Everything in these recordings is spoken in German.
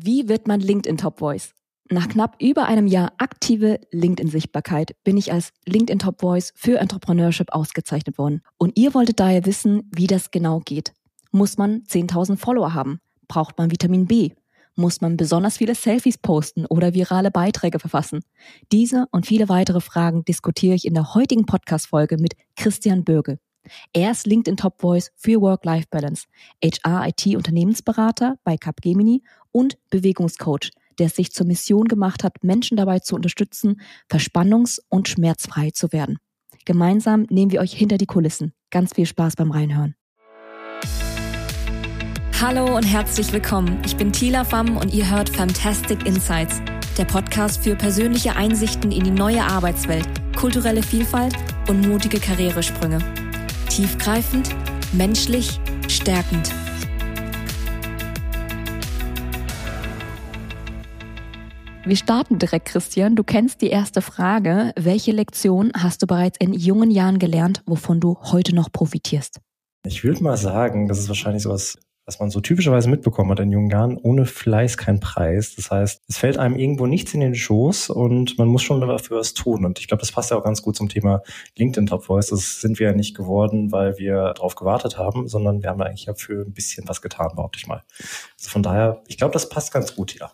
Wie wird man LinkedIn Top Voice? Nach knapp über einem Jahr aktive LinkedIn-Sichtbarkeit bin ich als LinkedIn Top Voice für Entrepreneurship ausgezeichnet worden. Und ihr wolltet daher wissen, wie das genau geht. Muss man 10.000 Follower haben? Braucht man Vitamin B? Muss man besonders viele Selfies posten oder virale Beiträge verfassen? Diese und viele weitere Fragen diskutiere ich in der heutigen Podcast-Folge mit Christian Bürge. Er ist LinkedIn Top Voice für Work-Life-Balance, HR-IT-Unternehmensberater bei Capgemini und Bewegungscoach, der es sich zur Mission gemacht hat, Menschen dabei zu unterstützen, verspannungs- und schmerzfrei zu werden. Gemeinsam nehmen wir euch hinter die Kulissen. Ganz viel Spaß beim Reinhören. Hallo und herzlich willkommen. Ich bin Tila Pham und ihr hört Fantastic Insights, der Podcast für persönliche Einsichten in die neue Arbeitswelt, kulturelle Vielfalt und mutige Karrieresprünge. Tiefgreifend, menschlich, stärkend. Wir starten direkt, Christian. Du kennst die erste Frage. Welche Lektion hast du bereits in jungen Jahren gelernt, wovon du heute noch profitierst? Ich würde mal sagen, das ist wahrscheinlich sowas was man so typischerweise mitbekommen hat in jungen Jahren, ohne Fleiß kein Preis. Das heißt, es fällt einem irgendwo nichts in den Schoß und man muss schon dafür was tun. Und ich glaube, das passt ja auch ganz gut zum Thema LinkedIn Top Voice. Das sind wir ja nicht geworden, weil wir darauf gewartet haben, sondern wir haben eigentlich ja für ein bisschen was getan, behaupte ich mal. Also von daher, ich glaube, das passt ganz gut hier.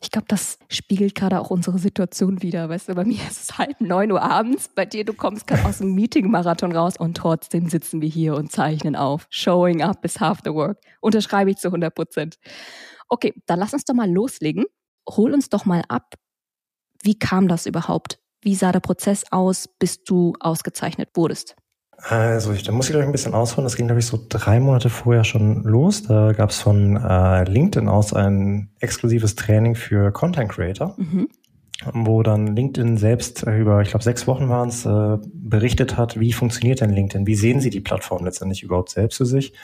Ich glaube, das spiegelt gerade auch unsere Situation wieder. Weißt du, bei mir ist es halb neun Uhr abends, bei dir, du kommst gerade aus dem Meeting-Marathon raus und trotzdem sitzen wir hier und zeichnen auf. Showing up is half the work. Unterschreibe ich zu 100 Prozent. Okay, dann lass uns doch mal loslegen. Hol uns doch mal ab. Wie kam das überhaupt? Wie sah der Prozess aus, bis du ausgezeichnet wurdest? Also, ich, da muss ich gleich ein bisschen ausholen. Das ging, glaube ich, so drei Monate vorher schon los. Da gab es von äh, LinkedIn aus ein exklusives Training für Content Creator, mhm. wo dann LinkedIn selbst äh, über, ich glaube, sechs Wochen waren es, äh, berichtet hat, wie funktioniert denn LinkedIn? Wie sehen sie die Plattform letztendlich überhaupt selbst für sich?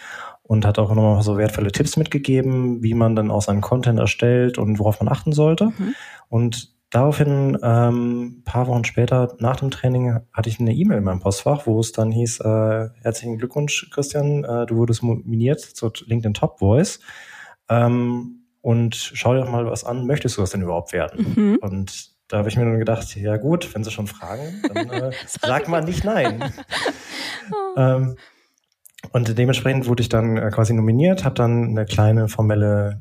Und hat auch nochmal so wertvolle Tipps mitgegeben, wie man dann auch seinen Content erstellt und worauf man achten sollte. Mhm. Und Daraufhin, ähm, paar Wochen später, nach dem Training, hatte ich eine E-Mail in meinem Postfach, wo es dann hieß, äh, herzlichen Glückwunsch, Christian, äh, du wurdest nominiert zur LinkedIn Top Voice. Ähm, und schau dir doch mal was an, möchtest du das denn überhaupt werden? Mhm. Und da habe ich mir dann gedacht, ja gut, wenn sie schon fragen, dann äh, sagt man nicht nein. oh. ähm, und dementsprechend wurde ich dann äh, quasi nominiert, habe dann eine kleine formelle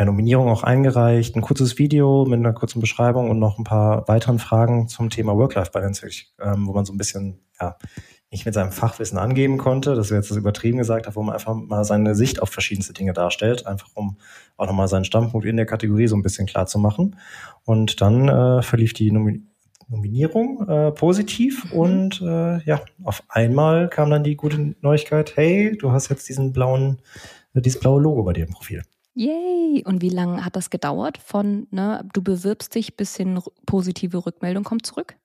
ja, Nominierung auch eingereicht, ein kurzes Video mit einer kurzen Beschreibung und noch ein paar weiteren Fragen zum Thema Work-Life-Balance, ähm, wo man so ein bisschen, ja, nicht mit seinem Fachwissen angeben konnte, das ist jetzt das übertrieben gesagt hat, wo man einfach mal seine Sicht auf verschiedenste Dinge darstellt, einfach um auch nochmal seinen Standpunkt in der Kategorie so ein bisschen klar zu machen. Und dann äh, verlief die Nomi Nominierung äh, positiv mhm. und äh, ja, auf einmal kam dann die gute Neuigkeit, hey, du hast jetzt diesen blauen, äh, dieses blaue Logo bei dir im Profil. Yay! Und wie lange hat das gedauert von, ne, du bewirbst dich bis hin positive Rückmeldung kommt zurück?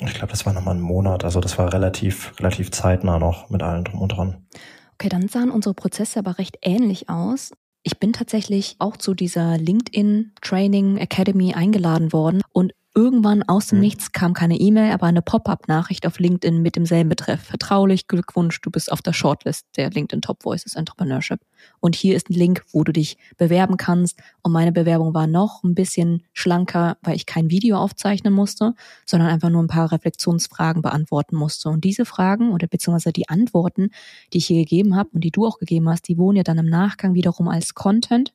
Ich glaube, das war nochmal ein Monat. Also das war relativ, relativ zeitnah noch mit allen drum und dran. Okay, dann sahen unsere Prozesse aber recht ähnlich aus. Ich bin tatsächlich auch zu dieser LinkedIn Training Academy eingeladen worden und Irgendwann aus dem mhm. Nichts kam keine E-Mail, aber eine Pop-up-Nachricht auf LinkedIn mit demselben Betreff. Vertraulich, Glückwunsch, du bist auf der Shortlist der LinkedIn Top Voices Entrepreneurship. Und hier ist ein Link, wo du dich bewerben kannst. Und meine Bewerbung war noch ein bisschen schlanker, weil ich kein Video aufzeichnen musste, sondern einfach nur ein paar Reflexionsfragen beantworten musste. Und diese Fragen oder beziehungsweise die Antworten, die ich hier gegeben habe und die du auch gegeben hast, die wurden ja dann im Nachgang wiederum als Content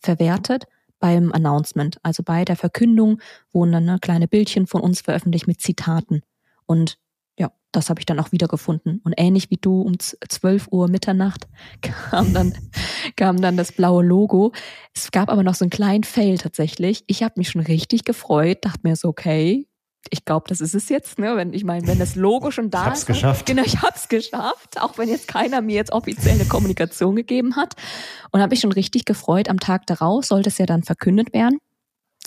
verwertet beim Announcement, also bei der Verkündung, wurden dann ne, kleine Bildchen von uns veröffentlicht mit Zitaten. Und ja, das habe ich dann auch wiedergefunden. Und ähnlich wie du um 12 Uhr Mitternacht kam dann, kam dann das blaue Logo. Es gab aber noch so einen kleinen Fail tatsächlich. Ich habe mich schon richtig gefreut, dachte mir so, okay, ich glaube, das ist es jetzt, ne? Wenn ich meine, wenn das Logo schon da ich hab's ist. geschafft. Genau, ich hab's geschafft, auch wenn jetzt keiner mir jetzt offizielle Kommunikation gegeben hat. Und habe ich schon richtig gefreut. Am Tag darauf sollte es ja dann verkündet werden.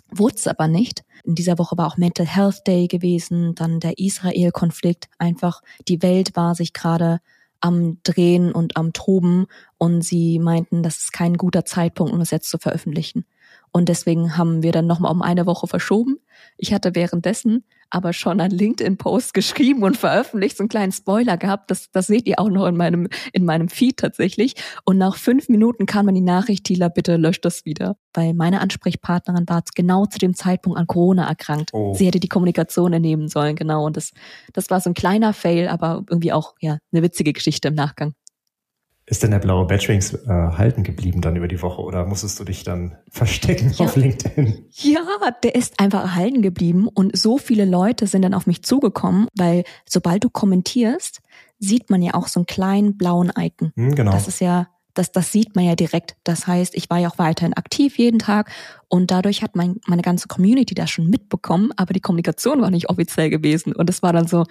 Wurde es aber nicht. In dieser Woche war auch Mental Health Day gewesen, dann der Israel-Konflikt. Einfach die Welt war sich gerade am Drehen und am Toben und sie meinten, das ist kein guter Zeitpunkt, um es jetzt zu veröffentlichen. Und deswegen haben wir dann nochmal um eine Woche verschoben. Ich hatte währenddessen aber schon einen LinkedIn-Post geschrieben und veröffentlicht, so einen kleinen Spoiler gehabt. Das, das seht ihr auch noch in meinem, in meinem Feed tatsächlich. Und nach fünf Minuten kam man die Nachricht, Tila, bitte löscht das wieder. Weil meine Ansprechpartnerin war genau zu dem Zeitpunkt an Corona erkrankt. Oh. Sie hätte die Kommunikation ernehmen sollen, genau. Und das, das war so ein kleiner Fail, aber irgendwie auch, ja, eine witzige Geschichte im Nachgang. Ist denn der blaue Batchwings äh, halten geblieben dann über die Woche oder musstest du dich dann verstecken ja. auf LinkedIn? Ja, der ist einfach erhalten geblieben und so viele Leute sind dann auf mich zugekommen, weil sobald du kommentierst, sieht man ja auch so einen kleinen blauen Icon. Hm, genau. Das ist ja, das, das sieht man ja direkt. Das heißt, ich war ja auch weiterhin aktiv jeden Tag und dadurch hat mein, meine ganze Community das schon mitbekommen, aber die Kommunikation war nicht offiziell gewesen und es war dann so,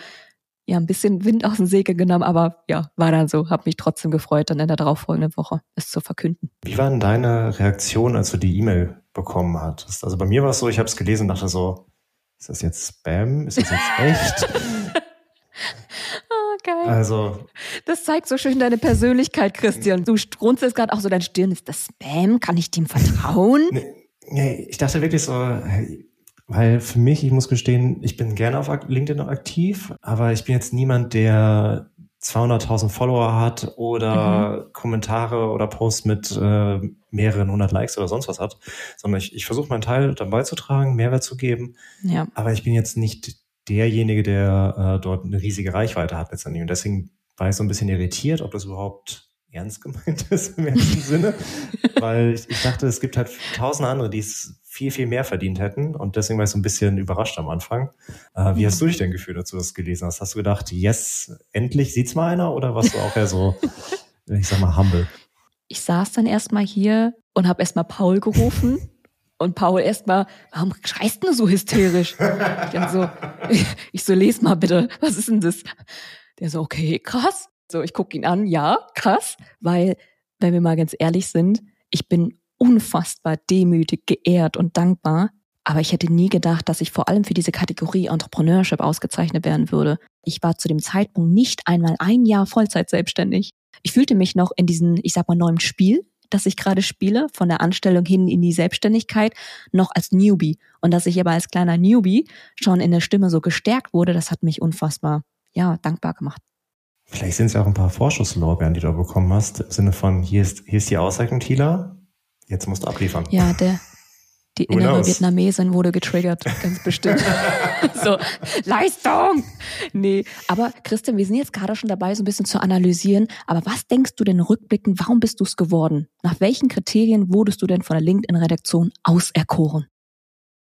ja ein bisschen Wind aus dem Segel genommen, aber ja, war dann so, habe mich trotzdem gefreut, dann in der darauffolgenden Woche es zu verkünden. Wie war denn deine Reaktion, als du die E-Mail bekommen hattest? Also bei mir war es so, ich habe es gelesen und dachte so, ist das jetzt Spam? Ist das jetzt echt? oh, geil. Also. Das zeigt so schön deine Persönlichkeit, Christian. Du strunzelst gerade auch so deine Stirn. Ist das Spam? Kann ich dem vertrauen? Nee, nee, ich dachte wirklich so, weil für mich, ich muss gestehen, ich bin gerne auf LinkedIn aktiv, aber ich bin jetzt niemand, der 200.000 Follower hat oder mhm. Kommentare oder Posts mit äh, mehreren hundert Likes oder sonst was hat, sondern ich, ich versuche meinen Teil dabei zu tragen, Mehrwert zu geben. Ja. Aber ich bin jetzt nicht derjenige, der äh, dort eine riesige Reichweite hat letztendlich. Und deswegen war ich so ein bisschen irritiert, ob das überhaupt ernst gemeint ist im ersten Sinne, weil ich, ich dachte, es gibt halt tausend andere, die es viel, viel mehr verdient hätten. Und deswegen war ich so ein bisschen überrascht am Anfang. Äh, wie hast du dich denn gefühlt, als du das gelesen hast? Hast du gedacht, yes, endlich sieht's mal einer? Oder warst du auch eher so, ich sag mal, humble? Ich saß dann erstmal hier und habe erstmal Paul gerufen. Und Paul erstmal, warum schreist du so hysterisch? Ich, dann so, ich, so, les mal bitte, was ist denn das? Der so, okay, krass. So, ich gucke ihn an, ja, krass, weil, wenn wir mal ganz ehrlich sind, ich bin unfassbar demütig, geehrt und dankbar. Aber ich hätte nie gedacht, dass ich vor allem für diese Kategorie Entrepreneurship ausgezeichnet werden würde. Ich war zu dem Zeitpunkt nicht einmal ein Jahr Vollzeit selbstständig. Ich fühlte mich noch in diesem, ich sag mal, neuen Spiel, das ich gerade spiele, von der Anstellung hin in die Selbstständigkeit, noch als Newbie. Und dass ich aber als kleiner Newbie schon in der Stimme so gestärkt wurde, das hat mich unfassbar, ja, dankbar gemacht. Vielleicht sind es ja auch ein paar Vorschusslorbeeren, die du bekommen hast, im Sinne von, hier ist, hier ist die Auszeichnung, Tila, Jetzt musst du abliefern. Ja, der, die Who innere knows? Vietnamesin wurde getriggert, ganz bestimmt. so, Leistung! Nee, aber Christian, wir sind jetzt gerade schon dabei, so ein bisschen zu analysieren. Aber was denkst du denn rückblickend, warum bist du es geworden? Nach welchen Kriterien wurdest du denn von der LinkedIn-Redaktion auserkoren?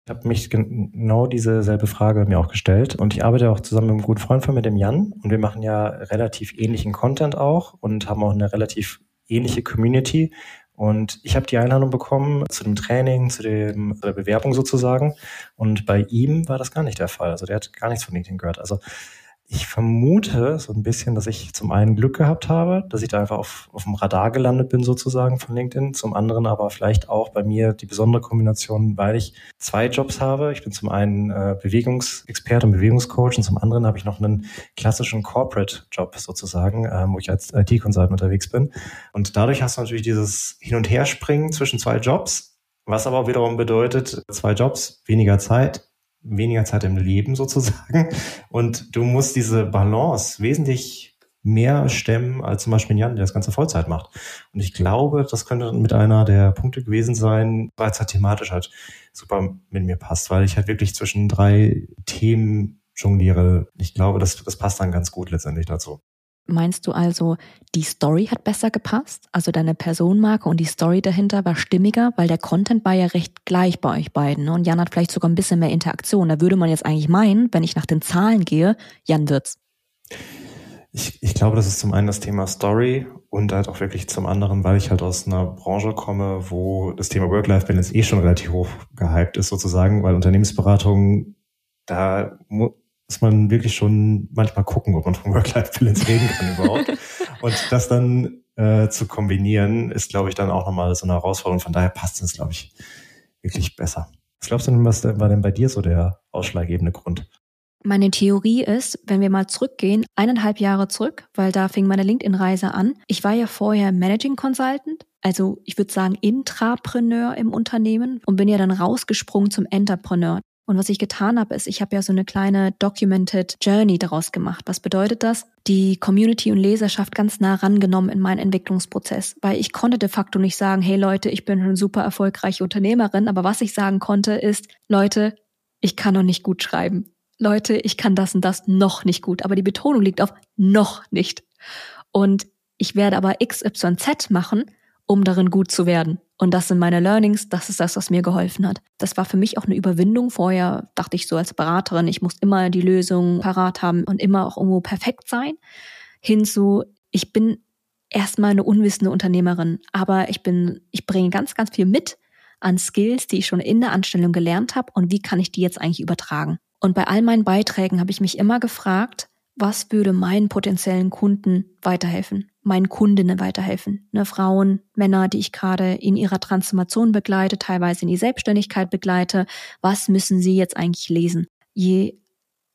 Ich habe mich genau diese selbe Frage mir auch gestellt und ich arbeite auch zusammen mit einem guten Freund von mir, dem Jan, und wir machen ja relativ ähnlichen Content auch und haben auch eine relativ ähnliche Community und ich habe die Einladung bekommen zu dem Training, zu, dem, der Bewerbung sozusagen. Und bei ihm war das gar nicht der Fall. Also der hat gar nichts von LinkedIn gehört. Also ich vermute so ein bisschen, dass ich zum einen Glück gehabt habe, dass ich da einfach auf, auf dem Radar gelandet bin sozusagen von LinkedIn, zum anderen aber vielleicht auch bei mir die besondere Kombination, weil ich zwei Jobs habe. Ich bin zum einen äh, Bewegungsexperte und Bewegungscoach und zum anderen habe ich noch einen klassischen Corporate-Job sozusagen, äh, wo ich als IT-Consultant unterwegs bin. Und dadurch hast du natürlich dieses Hin- und Herspringen zwischen zwei Jobs, was aber wiederum bedeutet, zwei Jobs, weniger Zeit, weniger Zeit im Leben sozusagen. Und du musst diese Balance wesentlich mehr stemmen als zum Beispiel Jan, der das Ganze Vollzeit macht. Und ich glaube, das könnte mit einer der Punkte gewesen sein, weil es halt thematisch halt super mit mir passt, weil ich halt wirklich zwischen drei Themen jongliere. Ich glaube, das, das passt dann ganz gut letztendlich dazu. Meinst du also, die Story hat besser gepasst? Also deine Personenmarke und die Story dahinter war stimmiger, weil der Content war ja recht gleich bei euch beiden. Ne? Und Jan hat vielleicht sogar ein bisschen mehr Interaktion. Da würde man jetzt eigentlich meinen, wenn ich nach den Zahlen gehe, Jan wird's. Ich, ich glaube, das ist zum einen das Thema Story und halt auch wirklich zum anderen, weil ich halt aus einer Branche komme, wo das Thema Work-Life-Balance eh schon relativ hoch gehypt ist sozusagen, weil Unternehmensberatung, da muss man wirklich schon manchmal gucken, ob man von Work-Life-Balance reden kann überhaupt. Und das dann äh, zu kombinieren, ist, glaube ich, dann auch nochmal so eine Herausforderung. Von daher passt es, glaube ich, wirklich besser. Was glaubst du denn, was war denn bei dir so der ausschlaggebende Grund? Meine Theorie ist, wenn wir mal zurückgehen, eineinhalb Jahre zurück, weil da fing meine LinkedIn-Reise an. Ich war ja vorher Managing Consultant, also ich würde sagen Intrapreneur im Unternehmen und bin ja dann rausgesprungen zum Entrepreneur. Und was ich getan habe, ist, ich habe ja so eine kleine documented Journey daraus gemacht. Was bedeutet das? Die Community und Leserschaft ganz nah rangenommen in meinen Entwicklungsprozess, weil ich konnte de facto nicht sagen, hey Leute, ich bin eine super erfolgreiche Unternehmerin, aber was ich sagen konnte ist, Leute, ich kann noch nicht gut schreiben. Leute, ich kann das und das noch nicht gut, aber die Betonung liegt auf noch nicht. Und ich werde aber XYZ machen, um darin gut zu werden. Und das sind meine Learnings, das ist das, was mir geholfen hat. Das war für mich auch eine Überwindung. Vorher dachte ich so als Beraterin, ich muss immer die Lösung parat haben und immer auch irgendwo perfekt sein. Hinzu, ich bin erstmal eine unwissende Unternehmerin, aber ich bin, ich bringe ganz, ganz viel mit an Skills, die ich schon in der Anstellung gelernt habe und wie kann ich die jetzt eigentlich übertragen. Und bei all meinen Beiträgen habe ich mich immer gefragt, was würde meinen potenziellen Kunden weiterhelfen, meinen Kundinnen weiterhelfen, ne, Frauen, Männer, die ich gerade in ihrer Transformation begleite, teilweise in die Selbstständigkeit begleite, was müssen sie jetzt eigentlich lesen? Je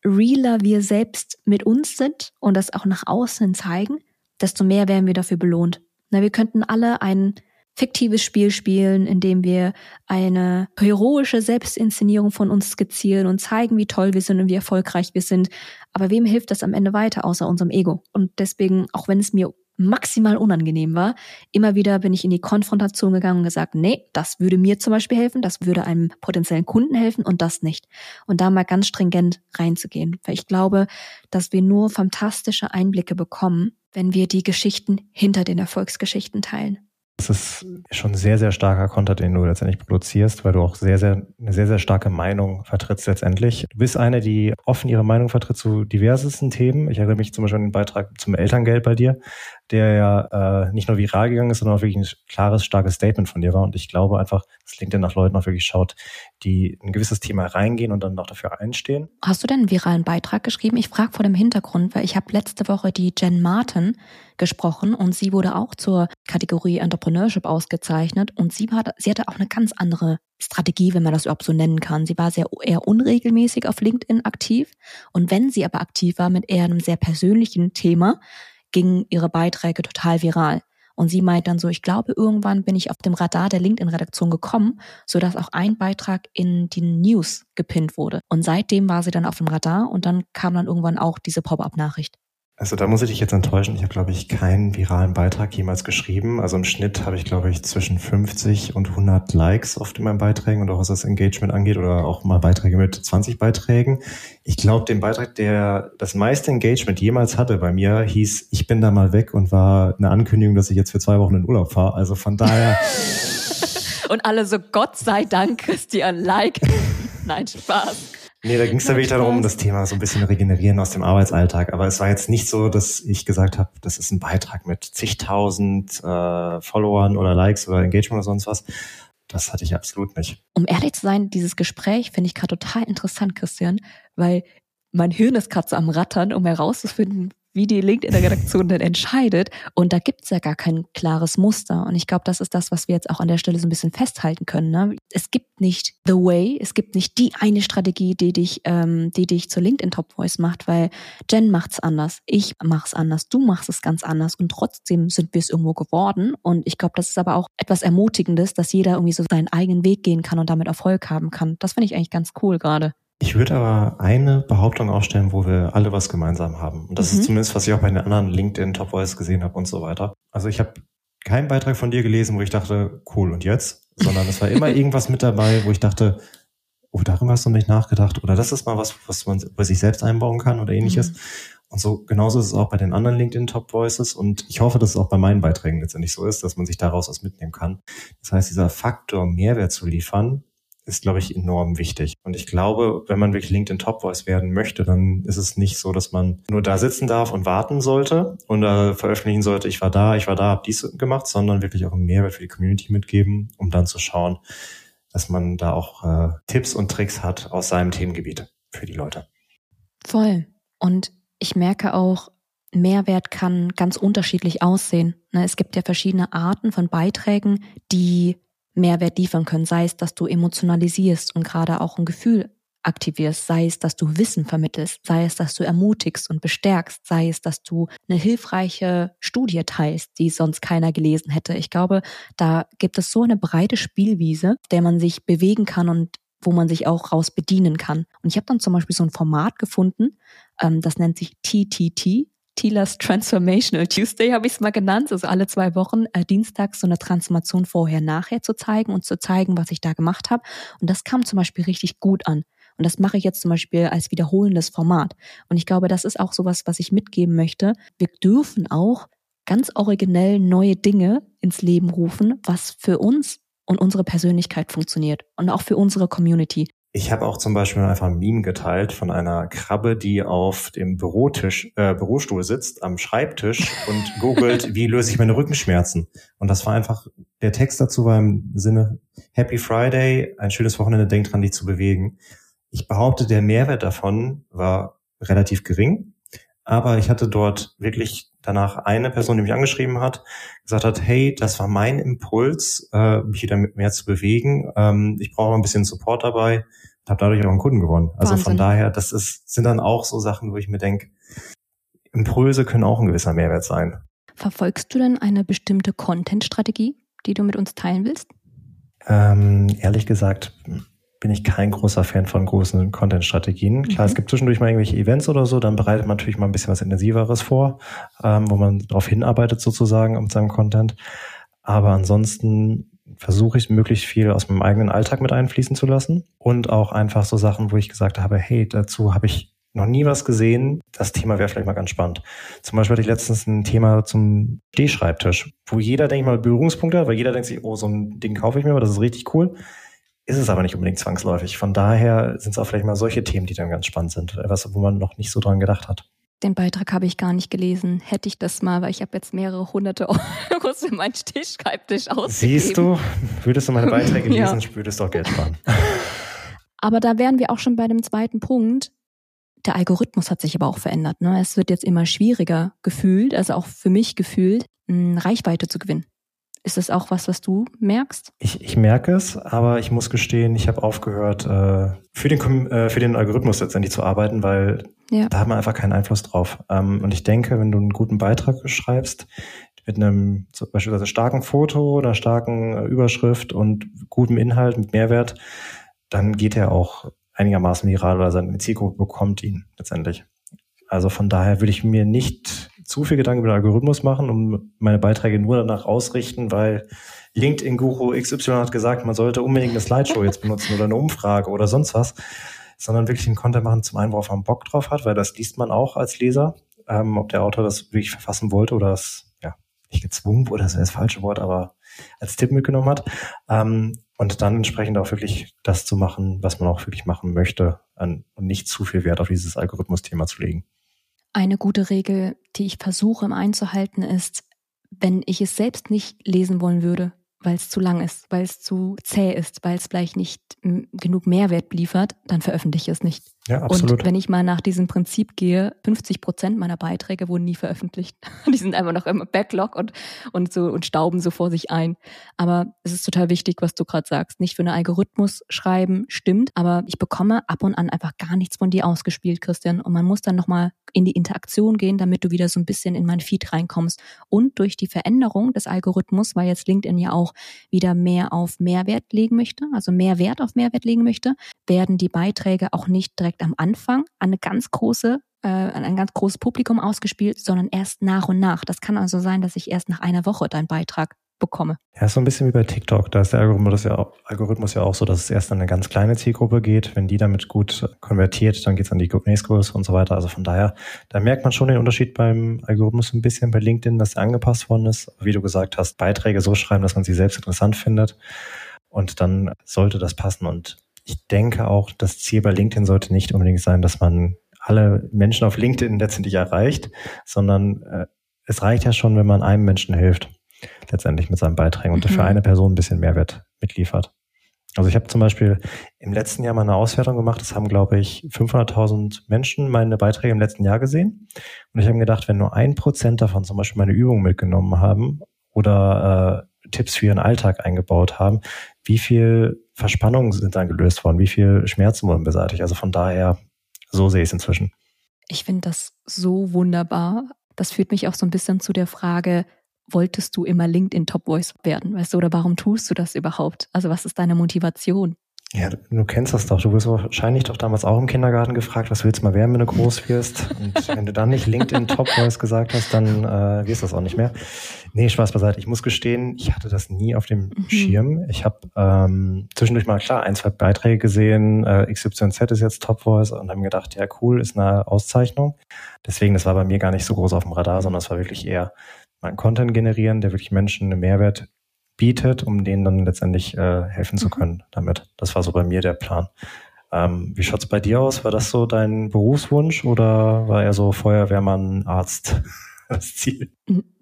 realer wir selbst mit uns sind und das auch nach außen zeigen, desto mehr werden wir dafür belohnt. Na, wir könnten alle einen fiktives Spiel spielen, in dem wir eine heroische Selbstinszenierung von uns skizzieren und zeigen, wie toll wir sind und wie erfolgreich wir sind. Aber wem hilft das am Ende weiter, außer unserem Ego? Und deswegen, auch wenn es mir maximal unangenehm war, immer wieder bin ich in die Konfrontation gegangen und gesagt, nee, das würde mir zum Beispiel helfen, das würde einem potenziellen Kunden helfen und das nicht. Und da mal ganz stringent reinzugehen. Weil ich glaube, dass wir nur fantastische Einblicke bekommen, wenn wir die Geschichten hinter den Erfolgsgeschichten teilen. Das ist schon sehr, sehr starker Content, den du letztendlich produzierst, weil du auch sehr, sehr, eine sehr, sehr starke Meinung vertrittst letztendlich. Du bist eine, die offen ihre Meinung vertritt zu diversesten Themen. Ich erinnere mich zum Beispiel an den Beitrag zum Elterngeld bei dir, der ja äh, nicht nur viral gegangen ist, sondern auch wirklich ein klares, starkes Statement von dir war. Und ich glaube einfach, dass LinkedIn nach Leuten auch wirklich schaut, die ein gewisses Thema reingehen und dann auch dafür einstehen. Hast du denn einen viralen Beitrag geschrieben? Ich frage vor dem Hintergrund, weil ich habe letzte Woche die Jen Martin gesprochen und sie wurde auch zur Kategorie Entrepreneurship ausgezeichnet und sie war, sie hatte auch eine ganz andere Strategie, wenn man das überhaupt so nennen kann. Sie war sehr eher unregelmäßig auf LinkedIn aktiv und wenn sie aber aktiv war mit eher einem sehr persönlichen Thema, gingen ihre Beiträge total viral. Und sie meint dann so, ich glaube, irgendwann bin ich auf dem Radar der LinkedIn-Redaktion gekommen, sodass auch ein Beitrag in die News gepinnt wurde. Und seitdem war sie dann auf dem Radar und dann kam dann irgendwann auch diese Pop-up-Nachricht. Also da muss ich dich jetzt enttäuschen. Ich habe, glaube ich, keinen viralen Beitrag jemals geschrieben. Also im Schnitt habe ich, glaube ich, zwischen 50 und 100 Likes oft in meinen Beiträgen und auch was das Engagement angeht oder auch mal Beiträge mit 20 Beiträgen. Ich glaube, den Beitrag, der das meiste Engagement jemals hatte bei mir, hieß, ich bin da mal weg und war eine Ankündigung, dass ich jetzt für zwei Wochen in Urlaub fahre. Also von daher. und alle so, Gott sei Dank, Christian, like. Nein, Spaß. Nee, da ging es da wirklich darum, das Thema so ein bisschen regenerieren aus dem Arbeitsalltag. Aber es war jetzt nicht so, dass ich gesagt habe, das ist ein Beitrag mit zigtausend äh, Followern oder Likes oder Engagement oder sonst was. Das hatte ich absolut nicht. Um ehrlich zu sein, dieses Gespräch finde ich gerade total interessant, Christian, weil mein Hirn ist gerade so am Rattern, um herauszufinden, wie die LinkedIn-Redaktion denn entscheidet. Und da gibt's ja gar kein klares Muster. Und ich glaube, das ist das, was wir jetzt auch an der Stelle so ein bisschen festhalten können. Ne? Es gibt nicht the way, es gibt nicht die eine Strategie, die dich, ähm, die dich zur LinkedIn Top Voice macht, weil Jen macht's anders, ich mach's anders, du machst es ganz anders und trotzdem sind wir es irgendwo geworden. Und ich glaube, das ist aber auch etwas Ermutigendes, dass jeder irgendwie so seinen eigenen Weg gehen kann und damit Erfolg haben kann. Das finde ich eigentlich ganz cool gerade. Ich würde aber eine Behauptung aufstellen, wo wir alle was gemeinsam haben. Und das mhm. ist zumindest, was ich auch bei den anderen LinkedIn Top Voice gesehen habe und so weiter. Also ich habe keinen Beitrag von dir gelesen, wo ich dachte, cool, und jetzt? Sondern es war immer irgendwas mit dabei, wo ich dachte, oh, darüber hast du nicht nachgedacht. Oder das ist mal was, was man bei sich selbst einbauen kann oder ähnliches. Mhm. Und so genauso ist es auch bei den anderen LinkedIn Top Voices. Und ich hoffe, dass es auch bei meinen Beiträgen letztendlich so ist, dass man sich daraus was mitnehmen kann. Das heißt, dieser Faktor, Mehrwert zu liefern, ist, glaube ich, enorm wichtig. Und ich glaube, wenn man wirklich LinkedIn Top Voice werden möchte, dann ist es nicht so, dass man nur da sitzen darf und warten sollte und äh, veröffentlichen sollte, ich war da, ich war da, habe dies gemacht, sondern wirklich auch einen Mehrwert für die Community mitgeben, um dann zu schauen, dass man da auch äh, Tipps und Tricks hat aus seinem Themengebiet für die Leute. Voll. Und ich merke auch, Mehrwert kann ganz unterschiedlich aussehen. Ne, es gibt ja verschiedene Arten von Beiträgen, die Mehrwert liefern können, sei es, dass du emotionalisierst und gerade auch ein Gefühl aktivierst, sei es, dass du Wissen vermittelst, sei es, dass du ermutigst und bestärkst, sei es, dass du eine hilfreiche Studie teilst, die sonst keiner gelesen hätte. Ich glaube, da gibt es so eine breite Spielwiese, der man sich bewegen kann und wo man sich auch raus bedienen kann. Und ich habe dann zum Beispiel so ein Format gefunden, ähm, das nennt sich TTT, Tilas Transformational Tuesday habe ich es mal genannt, also alle zwei Wochen äh, dienstags so eine Transformation vorher, nachher zu zeigen und zu zeigen, was ich da gemacht habe. Und das kam zum Beispiel richtig gut an. Und das mache ich jetzt zum Beispiel als wiederholendes Format. Und ich glaube, das ist auch sowas, was ich mitgeben möchte. Wir dürfen auch ganz originell neue Dinge ins Leben rufen, was für uns und unsere Persönlichkeit funktioniert und auch für unsere Community. Ich habe auch zum Beispiel einfach ein Meme geteilt von einer Krabbe, die auf dem Bürotisch, äh, Bürostuhl sitzt, am Schreibtisch und googelt, wie löse ich meine Rückenschmerzen. Und das war einfach, der Text dazu war im Sinne Happy Friday, ein schönes Wochenende, denkt dran, dich zu bewegen. Ich behaupte, der Mehrwert davon war relativ gering, aber ich hatte dort wirklich danach eine Person, die mich angeschrieben hat, gesagt hat, hey, das war mein Impuls, äh, mich wieder mit mehr zu bewegen. Ähm, ich brauche ein bisschen Support dabei und habe dadurch auch einen Kunden gewonnen. Also Wahnsinn. von daher, das ist, sind dann auch so Sachen, wo ich mir denke, Impulse können auch ein gewisser Mehrwert sein. Verfolgst du denn eine bestimmte Content-Strategie, die du mit uns teilen willst? Ähm, ehrlich gesagt bin ich kein großer Fan von großen Content-Strategien. Klar, mhm. es gibt zwischendurch mal irgendwelche Events oder so, dann bereitet man natürlich mal ein bisschen was Intensiveres vor, ähm, wo man darauf hinarbeitet sozusagen mit seinem Content. Aber ansonsten versuche ich möglichst viel aus meinem eigenen Alltag mit einfließen zu lassen und auch einfach so Sachen, wo ich gesagt habe, hey, dazu habe ich noch nie was gesehen. Das Thema wäre vielleicht mal ganz spannend. Zum Beispiel hatte ich letztens ein Thema zum Stehschreibtisch, wo jeder, denke ich mal, Berührungspunkte hat, weil jeder denkt sich, oh, so ein Ding kaufe ich mir, das ist richtig cool ist es aber nicht unbedingt zwangsläufig. Von daher sind es auch vielleicht mal solche Themen, die dann ganz spannend sind, was, wo man noch nicht so dran gedacht hat. Den Beitrag habe ich gar nicht gelesen. Hätte ich das mal, weil ich habe jetzt mehrere hunderte Euro für meinen Stehschreibtisch ausgegeben. Siehst du, würdest du meine Beiträge lesen, ja. würdest du auch Geld sparen. Aber da wären wir auch schon bei dem zweiten Punkt. Der Algorithmus hat sich aber auch verändert. Ne? Es wird jetzt immer schwieriger gefühlt, also auch für mich gefühlt, Reichweite zu gewinnen. Ist das auch was, was du merkst? Ich, ich merke es, aber ich muss gestehen, ich habe aufgehört, äh, für, den, äh, für den Algorithmus letztendlich zu arbeiten, weil ja. da hat man einfach keinen Einfluss drauf. Ähm, und ich denke, wenn du einen guten Beitrag schreibst, mit einem zum beispiel starken Foto oder starken äh, Überschrift und gutem Inhalt mit Mehrwert, dann geht er auch einigermaßen viral oder seine Zielgruppe bekommt ihn letztendlich. Also von daher würde ich mir nicht zu viel Gedanken über den Algorithmus machen und meine Beiträge nur danach ausrichten, weil LinkedIn-Guru XY hat gesagt, man sollte unbedingt eine Slideshow jetzt benutzen oder eine Umfrage oder sonst was, sondern wirklich einen Content machen, zum einen, worauf man Bock drauf hat, weil das liest man auch als Leser, ähm, ob der Autor das wirklich verfassen wollte oder es, ja, nicht gezwungen wurde, das wäre das falsche Wort, aber als Tipp mitgenommen hat. Ähm, und dann entsprechend auch wirklich das zu machen, was man auch wirklich machen möchte und nicht zu viel Wert auf dieses Algorithmus-Thema zu legen. Eine gute Regel, die ich versuche im einzuhalten, ist, wenn ich es selbst nicht lesen wollen würde, weil es zu lang ist, weil es zu zäh ist, weil es vielleicht nicht genug Mehrwert liefert, dann veröffentliche ich es nicht. Ja, absolut. Und wenn ich mal nach diesem Prinzip gehe, 50 Prozent meiner Beiträge wurden nie veröffentlicht. Die sind einfach noch im Backlog und, und so und stauben so vor sich ein. Aber es ist total wichtig, was du gerade sagst. Nicht für einen Algorithmus schreiben, stimmt, aber ich bekomme ab und an einfach gar nichts von dir ausgespielt, Christian. Und man muss dann nochmal in die Interaktion gehen, damit du wieder so ein bisschen in mein Feed reinkommst. Und durch die Veränderung des Algorithmus, weil jetzt LinkedIn ja auch wieder mehr auf Mehrwert legen möchte, also mehr Wert auf Mehrwert legen möchte, werden die Beiträge auch nicht direkt am Anfang an eine ganz große äh, an ein ganz großes Publikum ausgespielt, sondern erst nach und nach. Das kann also sein, dass ich erst nach einer Woche deinen Beitrag bekomme. Ja, so ein bisschen wie bei TikTok. Da ist der Algorithmus ja, auch, Algorithmus ja auch so, dass es erst an eine ganz kleine Zielgruppe geht. Wenn die damit gut konvertiert, dann geht es an die nächstgröße und so weiter. Also von daher, da merkt man schon den Unterschied beim Algorithmus ein bisschen bei LinkedIn, dass der angepasst worden ist. Wie du gesagt hast, Beiträge so schreiben, dass man sie selbst interessant findet. Und dann sollte das passen. Und ich denke auch, das Ziel bei LinkedIn sollte nicht unbedingt sein, dass man alle Menschen auf LinkedIn letztendlich erreicht, sondern äh, es reicht ja schon, wenn man einem Menschen hilft letztendlich mit seinen Beiträgen und mhm. für eine Person ein bisschen Mehrwert mitliefert. Also ich habe zum Beispiel im letzten Jahr mal eine Auswertung gemacht. Das haben, glaube ich, 500.000 Menschen meine Beiträge im letzten Jahr gesehen. Und ich habe mir gedacht, wenn nur ein Prozent davon zum Beispiel meine Übungen mitgenommen haben oder Tipps für ihren Alltag eingebaut haben, wie viel Verspannungen sind dann gelöst worden, wie viel Schmerzen wurden beseitigt. Also von daher, so sehe ich es inzwischen. Ich finde das so wunderbar. Das führt mich auch so ein bisschen zu der Frage, wolltest du immer LinkedIn Top Voice werden, weißt du, oder warum tust du das überhaupt? Also was ist deine Motivation? Ja, du kennst das doch. Du wirst wahrscheinlich doch damals auch im Kindergarten gefragt, was willst du mal werden, wenn du groß wirst? Und wenn du dann nicht LinkedIn Top Voice gesagt hast, dann äh, wirst du das auch nicht mehr. Nee, Spaß beiseite. Ich muss gestehen, ich hatte das nie auf dem mhm. Schirm. Ich habe ähm, zwischendurch mal klar ein, zwei Beiträge gesehen, äh, XYZ ist jetzt Top Voice und haben gedacht, ja cool, ist eine Auszeichnung. Deswegen, das war bei mir gar nicht so groß auf dem Radar, sondern es war wirklich eher mal Content generieren, der wirklich Menschen einen Mehrwert bietet, um denen dann letztendlich äh, helfen zu mhm. können damit. Das war so bei mir der Plan. Ähm, wie schaut's bei dir aus? War das so dein Berufswunsch oder war er so Feuerwehrmann, Arzt? Das Ziel.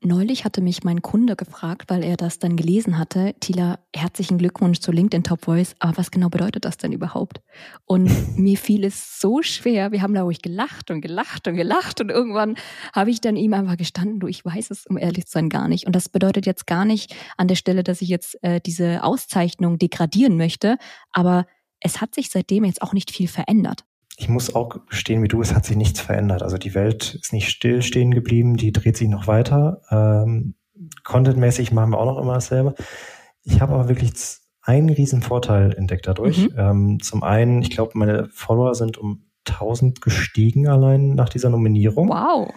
Neulich hatte mich mein Kunde gefragt, weil er das dann gelesen hatte. Tila, herzlichen Glückwunsch zu LinkedIn Top Voice. Aber was genau bedeutet das denn überhaupt? Und mir fiel es so schwer. Wir haben da ruhig gelacht und gelacht und gelacht. Und irgendwann habe ich dann ihm einfach gestanden, du, ich weiß es, um ehrlich zu sein, gar nicht. Und das bedeutet jetzt gar nicht an der Stelle, dass ich jetzt äh, diese Auszeichnung degradieren möchte. Aber es hat sich seitdem jetzt auch nicht viel verändert ich muss auch gestehen, wie du, es hat sich nichts verändert. Also die Welt ist nicht still stehen geblieben, die dreht sich noch weiter. Ähm, Contentmäßig machen wir auch noch immer dasselbe. Ich habe aber wirklich einen riesen Vorteil entdeckt dadurch. Mhm. Ähm, zum einen, ich glaube, meine Follower sind um 1000 gestiegen allein nach dieser Nominierung. Wow.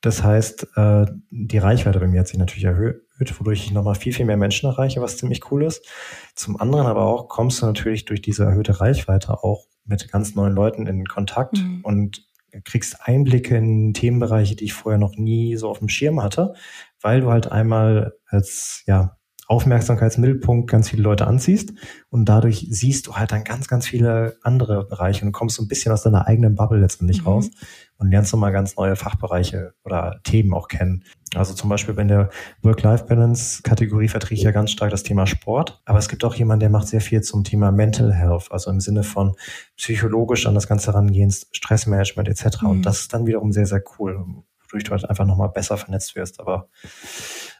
Das heißt, äh, die Reichweite bei mir hat sich natürlich erhöht, wodurch ich nochmal viel, viel mehr Menschen erreiche, was ziemlich cool ist. Zum anderen aber auch kommst du natürlich durch diese erhöhte Reichweite auch mit ganz neuen Leuten in Kontakt mhm. und kriegst Einblicke in Themenbereiche, die ich vorher noch nie so auf dem Schirm hatte, weil du halt einmal als ja, Aufmerksamkeitsmittelpunkt ganz viele Leute anziehst und dadurch siehst du halt dann ganz, ganz viele andere Bereiche und kommst so ein bisschen aus deiner eigenen Bubble letztendlich mhm. raus und lernst nochmal ganz neue Fachbereiche oder Themen auch kennen. Also zum Beispiel in der Work-Life-Balance-Kategorie vertrete ich ja ganz stark das Thema Sport. Aber es gibt auch jemanden, der macht sehr viel zum Thema Mental Health, also im Sinne von psychologisch an das Ganze rangehen, Stressmanagement etc. Mhm. Und das ist dann wiederum sehr, sehr cool, wodurch du halt einfach nochmal besser vernetzt wirst. Aber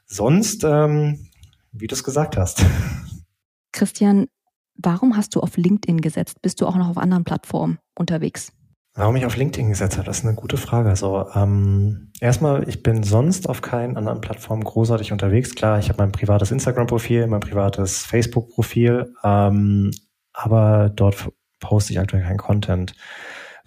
sonst, ähm, wie du es gesagt hast. Christian, warum hast du auf LinkedIn gesetzt? Bist du auch noch auf anderen Plattformen unterwegs? Warum ich auf LinkedIn gesetzt habe, das ist eine gute Frage. Also ähm, erstmal, ich bin sonst auf keinen anderen Plattformen großartig unterwegs. Klar, ich habe mein privates Instagram-Profil, mein privates Facebook-Profil, ähm, aber dort poste ich aktuell keinen Content.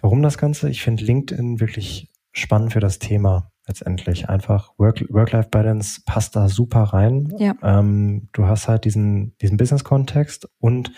Warum das Ganze? Ich finde LinkedIn wirklich spannend für das Thema letztendlich. Einfach Work-Life-Balance passt da super rein. Ja. Ähm, du hast halt diesen, diesen Business-Kontext und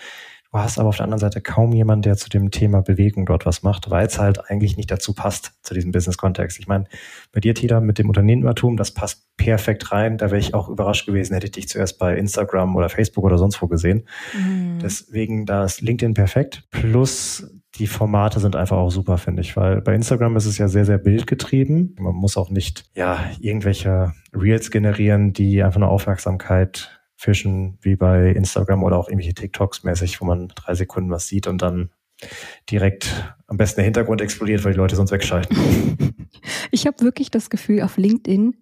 Du hast aber auf der anderen Seite kaum jemanden, der zu dem Thema Bewegung dort was macht, weil es halt eigentlich nicht dazu passt, zu diesem Business-Kontext. Ich meine, bei dir, Tida, mit dem Unternehmertum, das passt perfekt rein. Da wäre ich auch überrascht gewesen, hätte ich dich zuerst bei Instagram oder Facebook oder sonst wo gesehen. Mhm. Deswegen, da ist LinkedIn perfekt. Plus die Formate sind einfach auch super, finde ich, weil bei Instagram ist es ja sehr, sehr bildgetrieben. Man muss auch nicht, ja, irgendwelche Reels generieren, die einfach nur Aufmerksamkeit fischen, wie bei Instagram oder auch irgendwelche TikToks mäßig, wo man drei Sekunden was sieht und dann direkt am besten der Hintergrund explodiert, weil die Leute sonst wegschalten. Ich habe wirklich das Gefühl, auf LinkedIn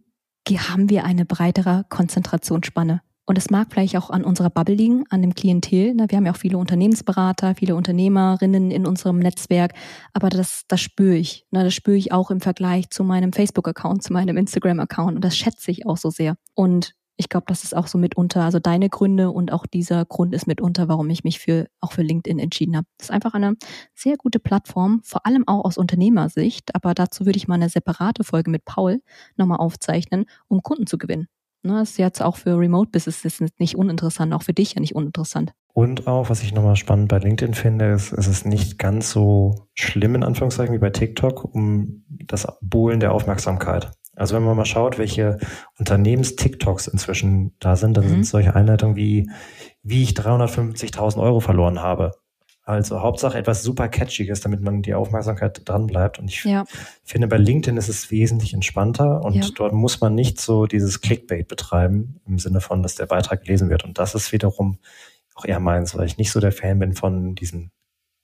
haben wir eine breitere Konzentrationsspanne. Und es mag vielleicht auch an unserer Bubble liegen, an dem Klientel. Wir haben ja auch viele Unternehmensberater, viele Unternehmerinnen in unserem Netzwerk. Aber das, das spüre ich. Das spüre ich auch im Vergleich zu meinem Facebook-Account, zu meinem Instagram-Account. Und das schätze ich auch so sehr. Und ich glaube, das ist auch so mitunter, also deine Gründe und auch dieser Grund ist mitunter, warum ich mich für auch für LinkedIn entschieden habe. Das ist einfach eine sehr gute Plattform, vor allem auch aus Unternehmersicht, aber dazu würde ich mal eine separate Folge mit Paul nochmal aufzeichnen, um Kunden zu gewinnen. Ne, ist jetzt auch für Remote Businesses nicht uninteressant, auch für dich ja nicht uninteressant. Und auch, was ich nochmal spannend bei LinkedIn finde, ist, ist es nicht ganz so schlimm in Anführungszeichen wie bei TikTok um das Bohlen der Aufmerksamkeit. Also wenn man mal schaut, welche Unternehmens-TikToks inzwischen da sind, dann mhm. sind solche Einleitungen wie, wie ich 350.000 Euro verloren habe. Also Hauptsache etwas super Catchiges, damit man die Aufmerksamkeit dran bleibt. Und ich ja. finde, bei LinkedIn ist es wesentlich entspannter und ja. dort muss man nicht so dieses Clickbait betreiben, im Sinne von, dass der Beitrag gelesen wird. Und das ist wiederum auch eher meins, weil ich nicht so der Fan bin von diesen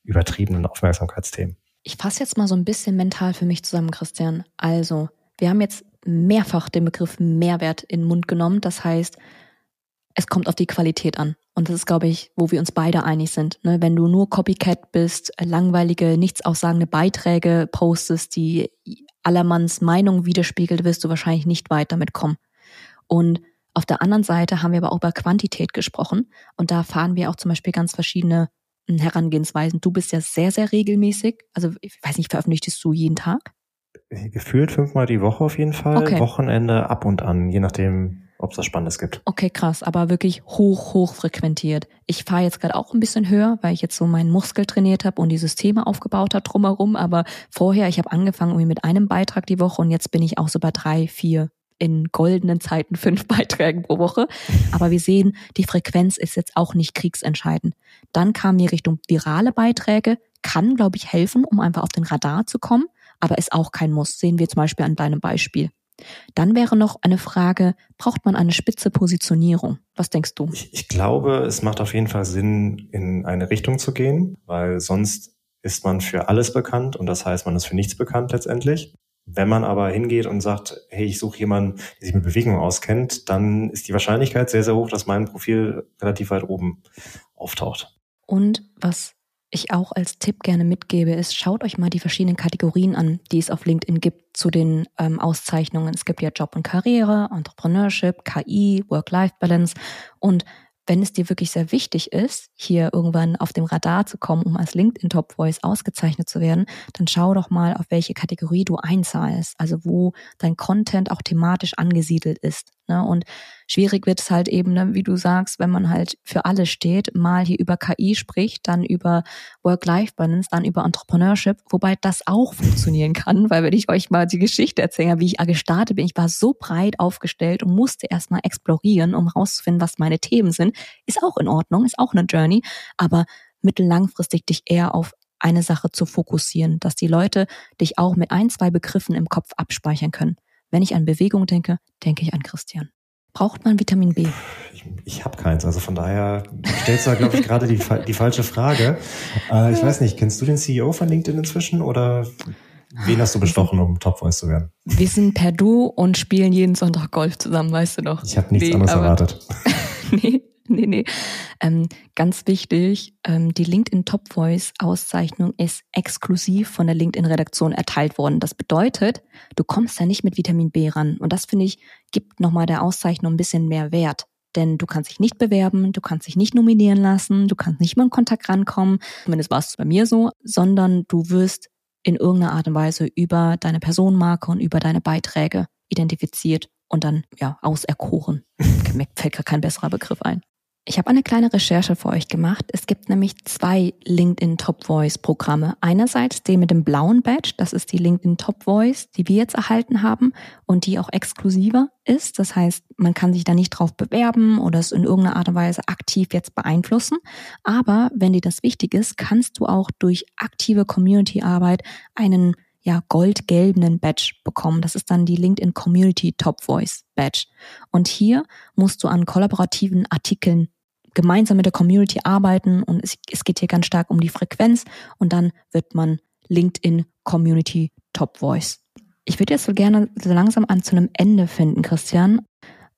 übertriebenen Aufmerksamkeitsthemen. Ich fasse jetzt mal so ein bisschen mental für mich zusammen, Christian. Also, wir haben jetzt mehrfach den Begriff Mehrwert in den Mund genommen. Das heißt, es kommt auf die Qualität an. Und das ist, glaube ich, wo wir uns beide einig sind. Ne? Wenn du nur Copycat bist, langweilige, nichts aussagende Beiträge postest, die allermanns Meinung widerspiegelt, wirst du wahrscheinlich nicht weit damit kommen. Und auf der anderen Seite haben wir aber auch über Quantität gesprochen. Und da fahren wir auch zum Beispiel ganz verschiedene hm, Herangehensweisen. Du bist ja sehr, sehr regelmäßig. Also, ich weiß nicht, veröffentlichtest du jeden Tag? Gefühlt fünfmal die Woche auf jeden Fall. Okay. Wochenende ab und an, je nachdem, ob es was Spannendes gibt. Okay, krass, aber wirklich hoch, hoch frequentiert. Ich fahre jetzt gerade auch ein bisschen höher, weil ich jetzt so meinen Muskel trainiert habe und die Systeme aufgebaut habe drumherum. Aber vorher, ich habe angefangen irgendwie mit einem Beitrag die Woche und jetzt bin ich auch so bei drei, vier in goldenen Zeiten fünf Beiträgen pro Woche. Aber wir sehen, die Frequenz ist jetzt auch nicht kriegsentscheidend. Dann kam mir Richtung virale Beiträge, kann, glaube ich, helfen, um einfach auf den Radar zu kommen, aber ist auch kein Muss. Sehen wir zum Beispiel an deinem Beispiel. Dann wäre noch eine Frage, braucht man eine spitze Positionierung? Was denkst du? Ich, ich glaube, es macht auf jeden Fall Sinn, in eine Richtung zu gehen, weil sonst ist man für alles bekannt und das heißt, man ist für nichts bekannt letztendlich. Wenn man aber hingeht und sagt, hey, ich suche jemanden, der sich mit Bewegung auskennt, dann ist die Wahrscheinlichkeit sehr, sehr hoch, dass mein Profil relativ weit oben auftaucht. Und was ich auch als Tipp gerne mitgebe, ist, schaut euch mal die verschiedenen Kategorien an, die es auf LinkedIn gibt zu den ähm, Auszeichnungen. Es gibt ja Job und Karriere, Entrepreneurship, KI, Work-Life-Balance und wenn es dir wirklich sehr wichtig ist, hier irgendwann auf dem Radar zu kommen, um als LinkedIn Top Voice ausgezeichnet zu werden, dann schau doch mal, auf welche Kategorie du einzahlst, also wo dein Content auch thematisch angesiedelt ist. Ne? Und schwierig wird es halt eben, ne, wie du sagst, wenn man halt für alle steht, mal hier über KI spricht, dann über Work-Life-Balance, dann über Entrepreneurship, wobei das auch funktionieren kann, weil wenn ich euch mal die Geschichte erzähle, wie ich gestartet bin, ich war so breit aufgestellt und musste erstmal explorieren, um rauszufinden, was meine Themen sind, ist auch in Ordnung, ist auch eine Journey, aber mittellangfristig dich eher auf eine Sache zu fokussieren, dass die Leute dich auch mit ein, zwei Begriffen im Kopf abspeichern können. Wenn ich an Bewegung denke, denke ich an Christian. Braucht man Vitamin B? Ich, ich habe keins, also von daher stellst du da, glaube ich, gerade die, die falsche Frage. Äh, ich weiß nicht, kennst du den CEO von LinkedIn inzwischen oder wen hast du bestochen, um Top Voice zu werden? Wir sind per Du und spielen jeden Sonntag Golf zusammen, weißt du doch. Ich habe nichts nee, anderes erwartet. nee, nee, nee. Ähm, ganz wichtig, ähm, die LinkedIn Top Voice Auszeichnung ist exklusiv von der LinkedIn Redaktion erteilt worden. Das bedeutet, du kommst da nicht mit Vitamin B ran. Und das finde ich, gibt nochmal der Auszeichnung ein bisschen mehr Wert. Denn du kannst dich nicht bewerben, du kannst dich nicht nominieren lassen, du kannst nicht mal in Kontakt rankommen, zumindest war es bei mir so, sondern du wirst in irgendeiner Art und Weise über deine Personenmarke und über deine Beiträge identifiziert und dann ja auserkoren. Mir fällt gar kein besserer Begriff ein. Ich habe eine kleine Recherche für euch gemacht. Es gibt nämlich zwei LinkedIn Top Voice Programme. Einerseits den mit dem blauen Badge, das ist die LinkedIn Top Voice, die wir jetzt erhalten haben und die auch exklusiver ist. Das heißt, man kann sich da nicht drauf bewerben oder es in irgendeiner Art und Weise aktiv jetzt beeinflussen. Aber wenn dir das wichtig ist, kannst du auch durch aktive Community Arbeit einen ja, goldgelbenen Badge bekommen. Das ist dann die LinkedIn Community Top Voice Badge. Und hier musst du an kollaborativen Artikeln gemeinsam mit der Community arbeiten und es, es geht hier ganz stark um die Frequenz und dann wird man LinkedIn Community Top Voice. Ich würde jetzt so gerne so langsam an zu einem Ende finden, Christian.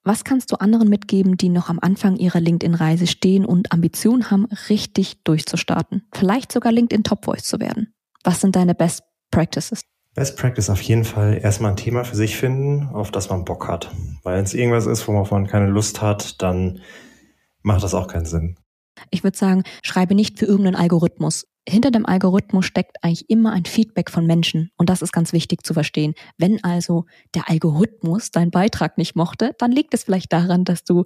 Was kannst du anderen mitgeben, die noch am Anfang ihrer LinkedIn-Reise stehen und Ambitionen haben, richtig durchzustarten? Vielleicht sogar LinkedIn Top Voice zu werden. Was sind deine Best Practices? Best Practice auf jeden Fall erstmal ein Thema für sich finden, auf das man Bock hat. Weil wenn es irgendwas ist, worauf man keine Lust hat, dann macht das auch keinen Sinn. Ich würde sagen, schreibe nicht für irgendeinen Algorithmus. Hinter dem Algorithmus steckt eigentlich immer ein Feedback von Menschen. Und das ist ganz wichtig zu verstehen. Wenn also der Algorithmus deinen Beitrag nicht mochte, dann liegt es vielleicht daran, dass du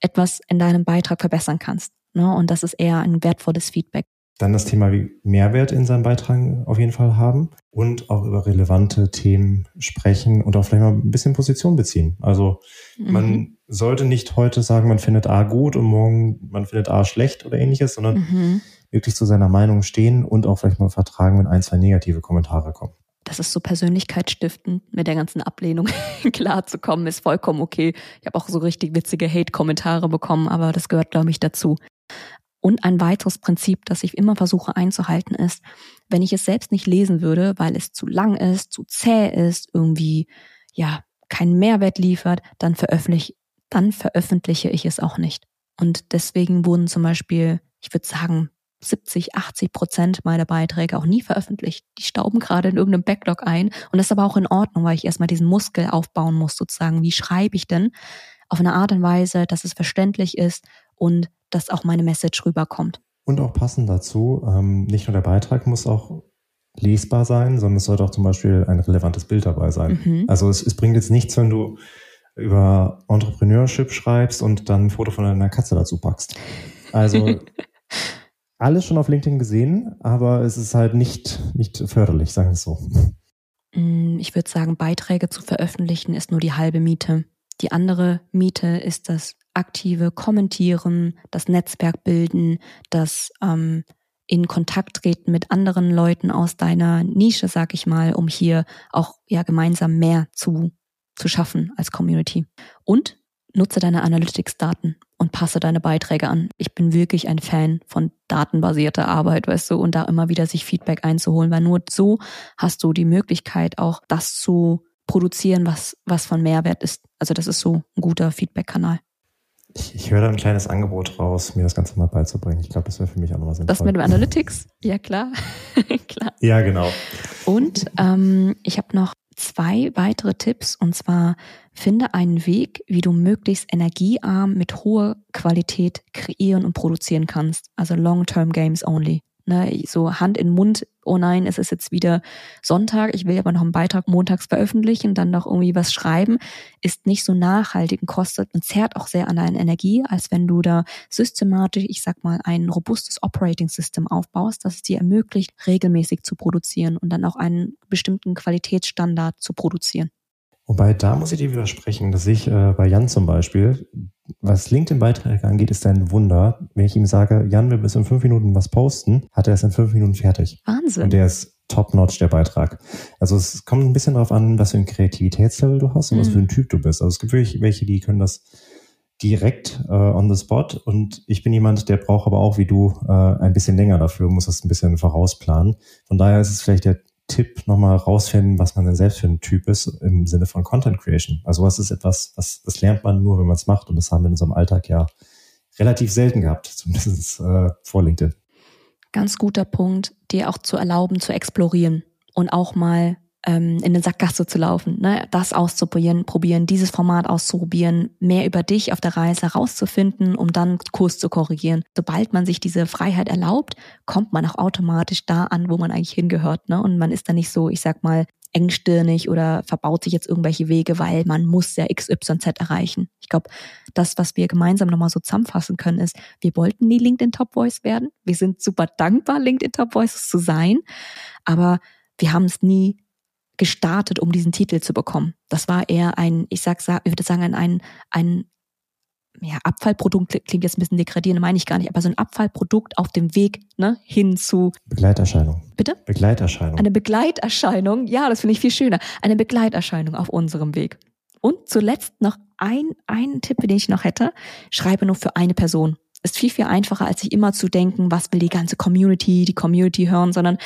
etwas in deinem Beitrag verbessern kannst. Ne? Und das ist eher ein wertvolles Feedback. Dann das Thema Mehrwert in seinem Beitrag auf jeden Fall haben und auch über relevante Themen sprechen und auch vielleicht mal ein bisschen Position beziehen. Also mhm. man sollte nicht heute sagen, man findet A gut und morgen man findet A schlecht oder ähnliches, sondern mhm. wirklich zu seiner Meinung stehen und auch vielleicht mal vertragen, wenn ein, zwei negative Kommentare kommen. Das ist so persönlichkeitsstiftend, mit der ganzen Ablehnung klarzukommen, ist vollkommen okay. Ich habe auch so richtig witzige Hate-Kommentare bekommen, aber das gehört, glaube ich, dazu. Und ein weiteres Prinzip, das ich immer versuche einzuhalten, ist, wenn ich es selbst nicht lesen würde, weil es zu lang ist, zu zäh ist, irgendwie, ja, keinen Mehrwert liefert, dann veröffentliche, dann veröffentliche ich es auch nicht. Und deswegen wurden zum Beispiel, ich würde sagen, 70, 80 Prozent meiner Beiträge auch nie veröffentlicht. Die stauben gerade in irgendeinem Backlog ein. Und das ist aber auch in Ordnung, weil ich erstmal diesen Muskel aufbauen muss, sozusagen. Wie schreibe ich denn auf eine Art und Weise, dass es verständlich ist und dass auch meine Message rüberkommt. Und auch passend dazu, ähm, nicht nur der Beitrag muss auch lesbar sein, sondern es sollte auch zum Beispiel ein relevantes Bild dabei sein. Mhm. Also es, es bringt jetzt nichts, wenn du über Entrepreneurship schreibst und dann ein Foto von deiner Katze dazu packst. Also alles schon auf LinkedIn gesehen, aber es ist halt nicht, nicht förderlich, sagen wir es so. Mm, ich würde sagen, Beiträge zu veröffentlichen ist nur die halbe Miete. Die andere Miete ist das aktive Kommentieren, das Netzwerk bilden, das ähm, in Kontakt treten mit anderen Leuten aus deiner Nische, sag ich mal, um hier auch ja gemeinsam mehr zu, zu schaffen als Community. Und nutze deine Analytics-Daten und passe deine Beiträge an. Ich bin wirklich ein Fan von datenbasierter Arbeit, weißt du, und da immer wieder sich Feedback einzuholen, weil nur so hast du die Möglichkeit, auch das zu produzieren, was, was von Mehrwert ist. Also das ist so ein guter Feedback-Kanal. Ich, ich höre da ein kleines Angebot raus, mir das Ganze mal beizubringen. Ich glaube, das wäre für mich auch nochmal sinnvoll. Das mit dem Analytics? Ja, klar. klar. Ja, genau. Und ähm, ich habe noch zwei weitere Tipps und zwar finde einen Weg, wie du möglichst energiearm mit hoher Qualität kreieren und produzieren kannst. Also Long-Term Games only. Ne, so Hand in Mund, oh nein, es ist jetzt wieder Sonntag, ich will aber noch einen Beitrag montags veröffentlichen, dann noch irgendwie was schreiben, ist nicht so nachhaltig und kostet und zehrt auch sehr an deiner Energie, als wenn du da systematisch, ich sag mal, ein robustes Operating System aufbaust, das es dir ermöglicht, regelmäßig zu produzieren und dann auch einen bestimmten Qualitätsstandard zu produzieren. Wobei, da muss ich dir widersprechen, dass ich äh, bei Jan zum Beispiel, was LinkedIn-Beiträge angeht, ist ein Wunder. Wenn ich ihm sage, Jan, wir müssen in fünf Minuten was posten, hat er es in fünf Minuten fertig. Wahnsinn. Und der ist top-notch, der Beitrag. Also es kommt ein bisschen darauf an, was für ein Kreativitätslevel du hast und mhm. was für ein Typ du bist. Also es gibt wirklich welche, die können das direkt äh, on the spot und ich bin jemand, der braucht aber auch wie du äh, ein bisschen länger dafür, muss das ein bisschen vorausplanen. Von daher ist es vielleicht der Tipp nochmal rausfinden, was man denn selbst für ein Typ ist im Sinne von Content Creation. Also was ist etwas, was das lernt man nur, wenn man es macht und das haben wir in unserem Alltag ja relativ selten gehabt, zumindest äh, vor LinkedIn. Ganz guter Punkt, dir auch zu erlauben, zu explorieren und auch mal ähm, in eine Sackgasse zu laufen, ne? das auszuprobieren, probieren, dieses Format auszuprobieren, mehr über dich auf der Reise herauszufinden, um dann Kurs zu korrigieren. Sobald man sich diese Freiheit erlaubt, kommt man auch automatisch da an, wo man eigentlich hingehört. Ne? Und man ist dann nicht so, ich sag mal, engstirnig oder verbaut sich jetzt irgendwelche Wege, weil man muss ja XYZ erreichen. Ich glaube, das, was wir gemeinsam nochmal so zusammenfassen können, ist, wir wollten nie LinkedIn Top Voice werden. Wir sind super dankbar, LinkedIn Top Voices zu sein, aber wir haben es nie gestartet, um diesen Titel zu bekommen. Das war eher ein, ich sag, ich würde sagen, ein, ein ja, Abfallprodukt klingt jetzt ein bisschen degradierend, meine ich gar nicht, aber so ein Abfallprodukt auf dem Weg ne, hin zu Begleiterscheinung. Bitte? Begleiterscheinung. Eine Begleiterscheinung, ja, das finde ich viel schöner. Eine Begleiterscheinung auf unserem Weg. Und zuletzt noch ein, ein Tipp, den ich noch hätte. Schreibe nur für eine Person. Ist viel, viel einfacher, als sich immer zu denken, was will die ganze Community, die Community hören, sondern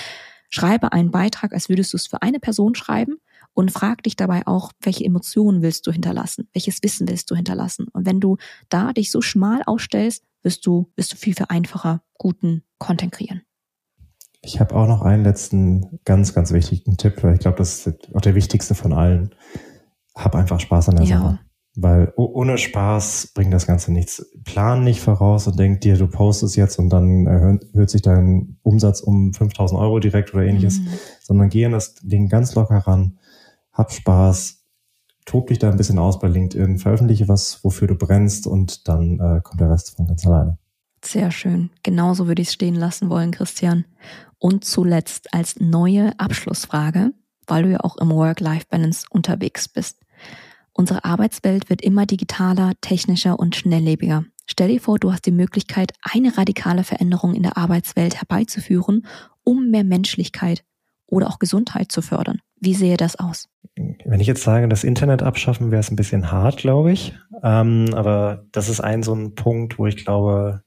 Schreibe einen Beitrag, als würdest du es für eine Person schreiben und frag dich dabei auch, welche Emotionen willst du hinterlassen, welches Wissen willst du hinterlassen. Und wenn du da dich so schmal ausstellst, wirst du, wirst du viel, viel einfacher guten Content kreieren. Ich habe auch noch einen letzten ganz, ganz wichtigen Tipp, weil ich glaube, das ist auch der wichtigste von allen. Hab einfach Spaß an der ja. Sache. Weil ohne Spaß bringt das Ganze nichts. Plan nicht voraus und denk dir, du postest jetzt und dann erhöht sich dein Umsatz um 5000 Euro direkt oder ähnliches, mhm. sondern geh an das Ding ganz locker ran, hab Spaß, tob dich da ein bisschen aus bei LinkedIn, veröffentliche was, wofür du brennst und dann äh, kommt der Rest von ganz alleine. Sehr schön. Genauso würde ich es stehen lassen wollen, Christian. Und zuletzt als neue Abschlussfrage, weil du ja auch im Work-Life-Balance unterwegs bist. Unsere Arbeitswelt wird immer digitaler, technischer und schnelllebiger. Stell dir vor, du hast die Möglichkeit, eine radikale Veränderung in der Arbeitswelt herbeizuführen, um mehr Menschlichkeit oder auch Gesundheit zu fördern. Wie sehe das aus? Wenn ich jetzt sage, das Internet abschaffen, wäre es ein bisschen hart, glaube ich. Ähm, aber das ist ein so ein Punkt, wo ich glaube,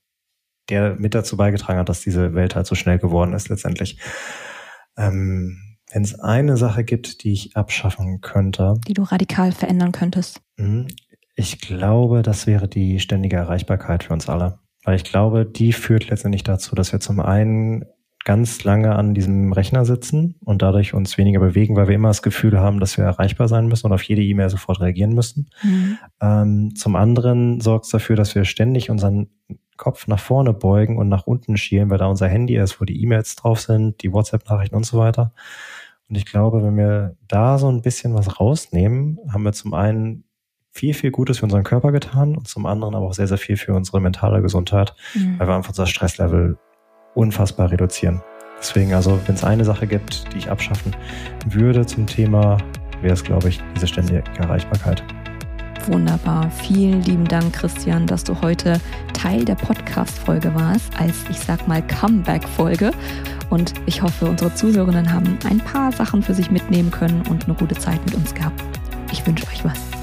der mit dazu beigetragen hat, dass diese Welt halt so schnell geworden ist letztendlich. Ähm, wenn es eine Sache gibt, die ich abschaffen könnte. Die du radikal verändern könntest. Mhm. Ich glaube, das wäre die ständige Erreichbarkeit für uns alle. Weil ich glaube, die führt letztendlich dazu, dass wir zum einen ganz lange an diesem Rechner sitzen und dadurch uns weniger bewegen, weil wir immer das Gefühl haben, dass wir erreichbar sein müssen und auf jede E-Mail sofort reagieren müssen. Mhm. Ähm, zum anderen sorgt es dafür, dass wir ständig unseren Kopf nach vorne beugen und nach unten schielen, weil da unser Handy ist, wo die E-Mails drauf sind, die WhatsApp-Nachrichten und so weiter. Und ich glaube, wenn wir da so ein bisschen was rausnehmen, haben wir zum einen viel, viel Gutes für unseren Körper getan und zum anderen aber auch sehr, sehr viel für unsere mentale Gesundheit, mhm. weil wir einfach unser Stresslevel unfassbar reduzieren. Deswegen, also, wenn es eine Sache gibt, die ich abschaffen würde zum Thema, wäre es, glaube ich, diese ständige Erreichbarkeit. Wunderbar. Vielen lieben Dank, Christian, dass du heute Teil der Podcast-Folge warst, als ich sag mal Comeback-Folge. Und ich hoffe, unsere Zuhörenden haben ein paar Sachen für sich mitnehmen können und eine gute Zeit mit uns gehabt. Ich wünsche euch was.